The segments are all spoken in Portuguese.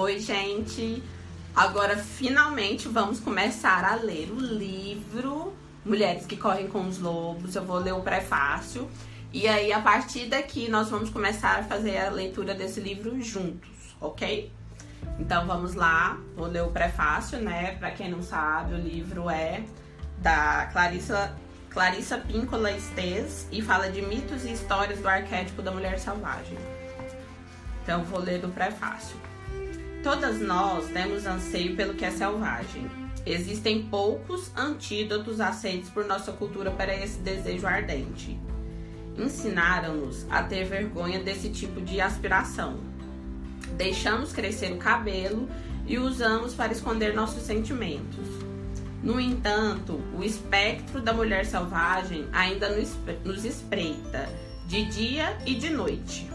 Oi, gente! Agora finalmente vamos começar a ler o livro Mulheres que Correm com os Lobos. Eu vou ler o prefácio. E aí, a partir daqui, nós vamos começar a fazer a leitura desse livro juntos, ok? Então vamos lá, vou ler o prefácio, né? Para quem não sabe, o livro é da Clarissa Clarissa Píncola Estes e fala de mitos e histórias do arquétipo da mulher selvagem. Então vou ler do prefácio. Todas nós temos anseio pelo que é selvagem. Existem poucos antídotos aceitos por nossa cultura para esse desejo ardente. Ensinaram-nos a ter vergonha desse tipo de aspiração. Deixamos crescer o cabelo e usamos para esconder nossos sentimentos. No entanto, o espectro da mulher selvagem ainda nos espreita, de dia e de noite.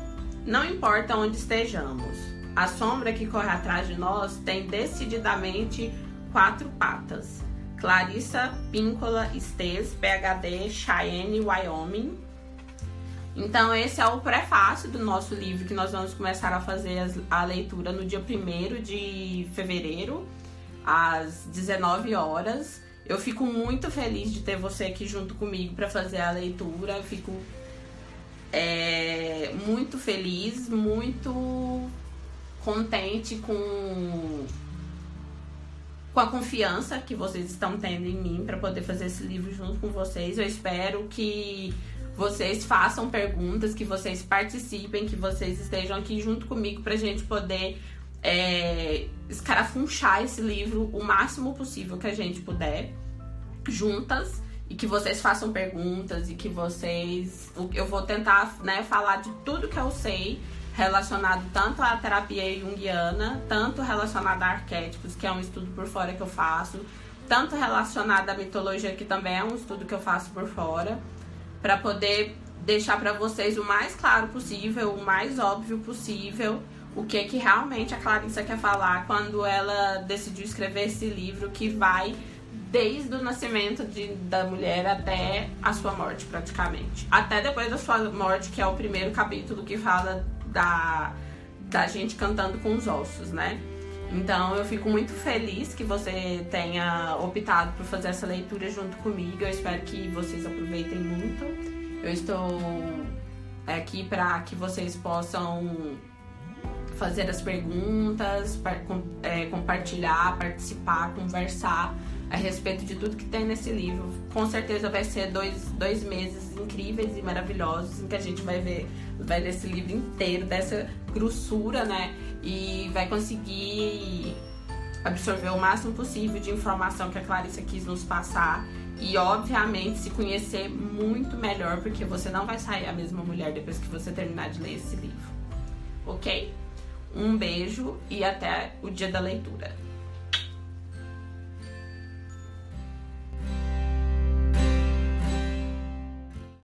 Não importa onde estejamos, a sombra que corre atrás de nós tem decididamente quatro patas. Clarissa Píncola Estes, PhD, Cheyenne, Wyoming. Então, esse é o prefácio do nosso livro que nós vamos começar a fazer a leitura no dia 1 de fevereiro, às 19 horas. Eu fico muito feliz de ter você aqui junto comigo para fazer a leitura. Eu fico é, muito feliz, muito contente com com a confiança que vocês estão tendo em mim para poder fazer esse livro junto com vocês. Eu espero que vocês façam perguntas, que vocês participem, que vocês estejam aqui junto comigo para a gente poder é, escarafunchar esse livro o máximo possível que a gente puder, juntas e que vocês façam perguntas e que vocês. Eu vou tentar né, falar de tudo que eu sei relacionado tanto à terapia junguiana, tanto relacionado a arquétipos, que é um estudo por fora que eu faço, tanto relacionado à mitologia, que também é um estudo que eu faço por fora, para poder deixar para vocês o mais claro possível, o mais óbvio possível, o que que realmente a Clarissa quer falar quando ela decidiu escrever esse livro que vai desde o nascimento de, da mulher até a sua morte, praticamente. Até depois da sua morte, que é o primeiro capítulo que fala da, da gente cantando com os ossos, né? Então eu fico muito feliz que você tenha optado por fazer essa leitura junto comigo. Eu espero que vocês aproveitem muito. Eu estou aqui para que vocês possam fazer as perguntas, é, compartilhar, participar, conversar a respeito de tudo que tem nesse livro. Com certeza vai ser dois, dois meses incríveis e maravilhosos em que a gente vai ver, vai ler esse livro inteiro, dessa grossura, né? E vai conseguir absorver o máximo possível de informação que a Clarissa quis nos passar. E, obviamente, se conhecer muito melhor, porque você não vai sair a mesma mulher depois que você terminar de ler esse livro. Ok? Um beijo e até o dia da leitura.